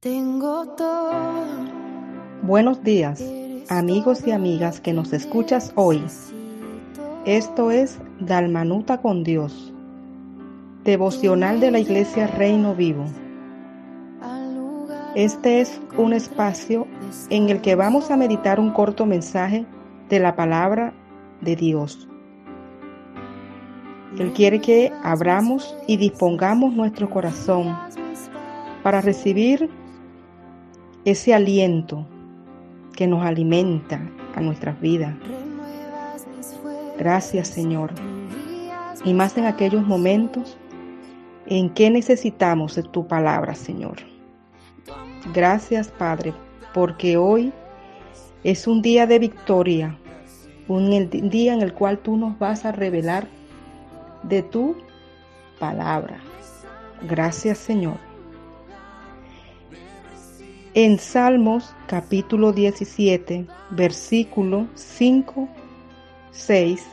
Tengo todo. Buenos días, amigos y amigas que nos escuchas hoy. Esto es Dalmanuta con Dios, devocional de la Iglesia Reino Vivo. Este es un espacio en el que vamos a meditar un corto mensaje de la palabra de Dios. Él quiere que abramos y dispongamos nuestro corazón para recibir ese aliento que nos alimenta a nuestras vidas. Gracias Señor. Y más en aquellos momentos en que necesitamos de tu palabra, Señor. Gracias Padre, porque hoy es un día de victoria, un día en el cual tú nos vas a revelar de tu palabra. Gracias Señor. En Salmos capítulo 17, versículo 5, 6,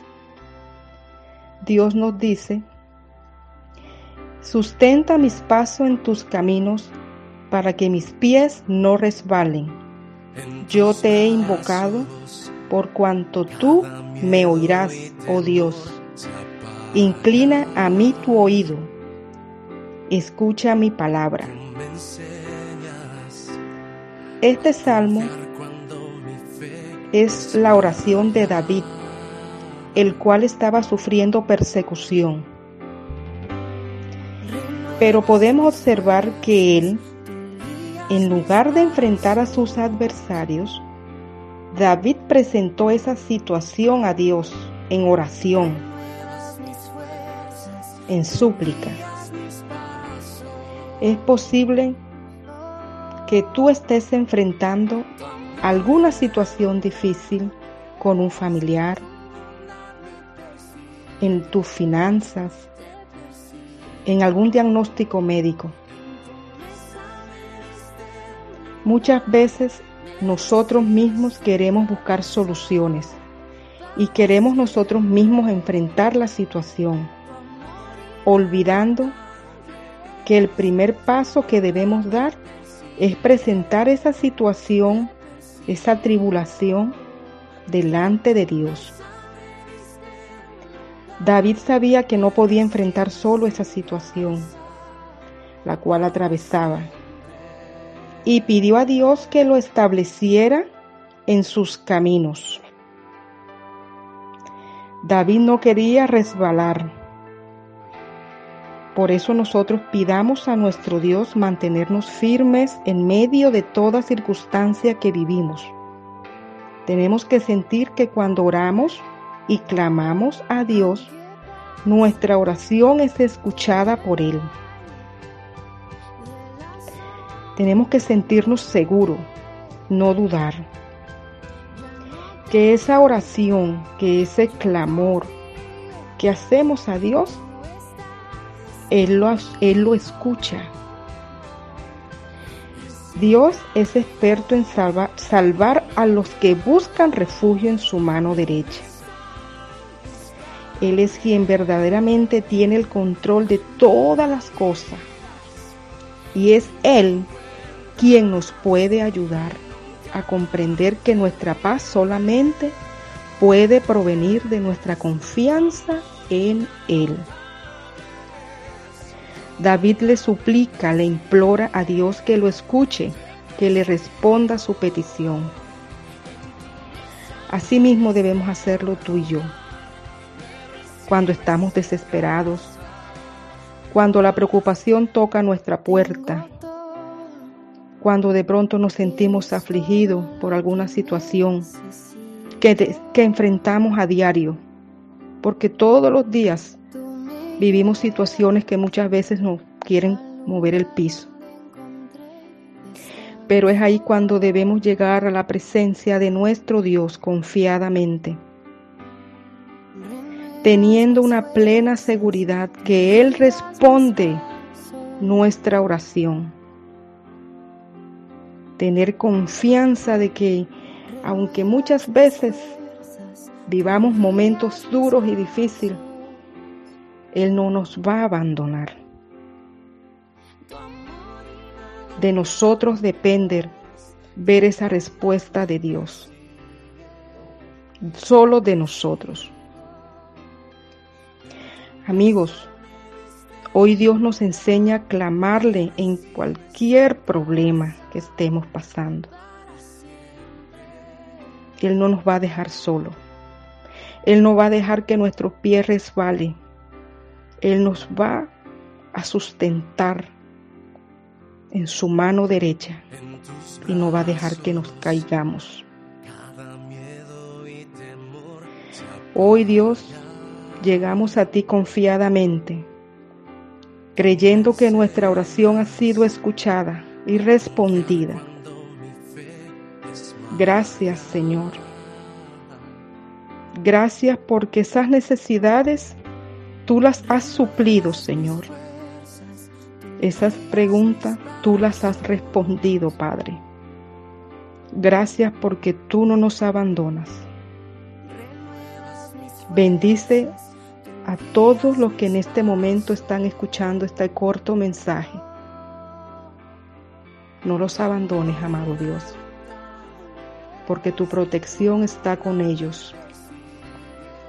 Dios nos dice, Sustenta mis pasos en tus caminos para que mis pies no resbalen. Yo te he invocado por cuanto tú me oirás, oh Dios. Inclina a mí tu oído. Escucha mi palabra. Este salmo es la oración de David, el cual estaba sufriendo persecución. Pero podemos observar que él, en lugar de enfrentar a sus adversarios, David presentó esa situación a Dios en oración, en súplica. Es posible que tú estés enfrentando alguna situación difícil con un familiar, en tus finanzas, en algún diagnóstico médico. Muchas veces nosotros mismos queremos buscar soluciones y queremos nosotros mismos enfrentar la situación, olvidando que el primer paso que debemos dar es presentar esa situación, esa tribulación delante de Dios. David sabía que no podía enfrentar solo esa situación, la cual atravesaba, y pidió a Dios que lo estableciera en sus caminos. David no quería resbalar, por eso nosotros pidamos a nuestro Dios mantenernos firmes en medio de toda circunstancia que vivimos. Tenemos que sentir que cuando oramos y clamamos a Dios, nuestra oración es escuchada por Él. Tenemos que sentirnos seguros, no dudar. Que esa oración, que ese clamor que hacemos a Dios él lo, él lo escucha. Dios es experto en salvar a los que buscan refugio en su mano derecha. Él es quien verdaderamente tiene el control de todas las cosas. Y es Él quien nos puede ayudar a comprender que nuestra paz solamente puede provenir de nuestra confianza en Él. David le suplica, le implora a Dios que lo escuche, que le responda su petición. Asimismo debemos hacerlo tú y yo. Cuando estamos desesperados, cuando la preocupación toca nuestra puerta, cuando de pronto nos sentimos afligidos por alguna situación que, que enfrentamos a diario, porque todos los días Vivimos situaciones que muchas veces nos quieren mover el piso. Pero es ahí cuando debemos llegar a la presencia de nuestro Dios confiadamente, teniendo una plena seguridad que Él responde nuestra oración. Tener confianza de que aunque muchas veces vivamos momentos duros y difíciles, él no nos va a abandonar. De nosotros depende ver esa respuesta de Dios. Solo de nosotros. Amigos, hoy Dios nos enseña a clamarle en cualquier problema que estemos pasando. Él no nos va a dejar solo. Él no va a dejar que nuestros pies resbalen. Él nos va a sustentar en su mano derecha y no va a dejar que nos caigamos. Hoy Dios, llegamos a ti confiadamente, creyendo que nuestra oración ha sido escuchada y respondida. Gracias Señor. Gracias porque esas necesidades tú las has suplido, Señor. Esas preguntas tú las has respondido, Padre. Gracias porque tú no nos abandonas. Bendice a todos los que en este momento están escuchando este corto mensaje. No los abandones, amado Dios, porque tu protección está con ellos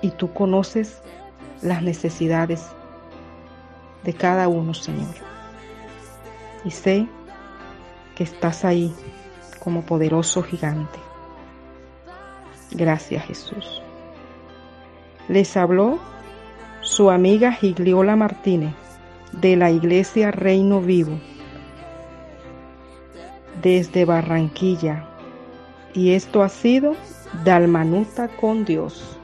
y tú conoces las necesidades de cada uno, Señor. Y sé que estás ahí como poderoso gigante. Gracias Jesús. Les habló su amiga Gigliola Martínez de la Iglesia Reino Vivo desde Barranquilla. Y esto ha sido Dalmanuta con Dios.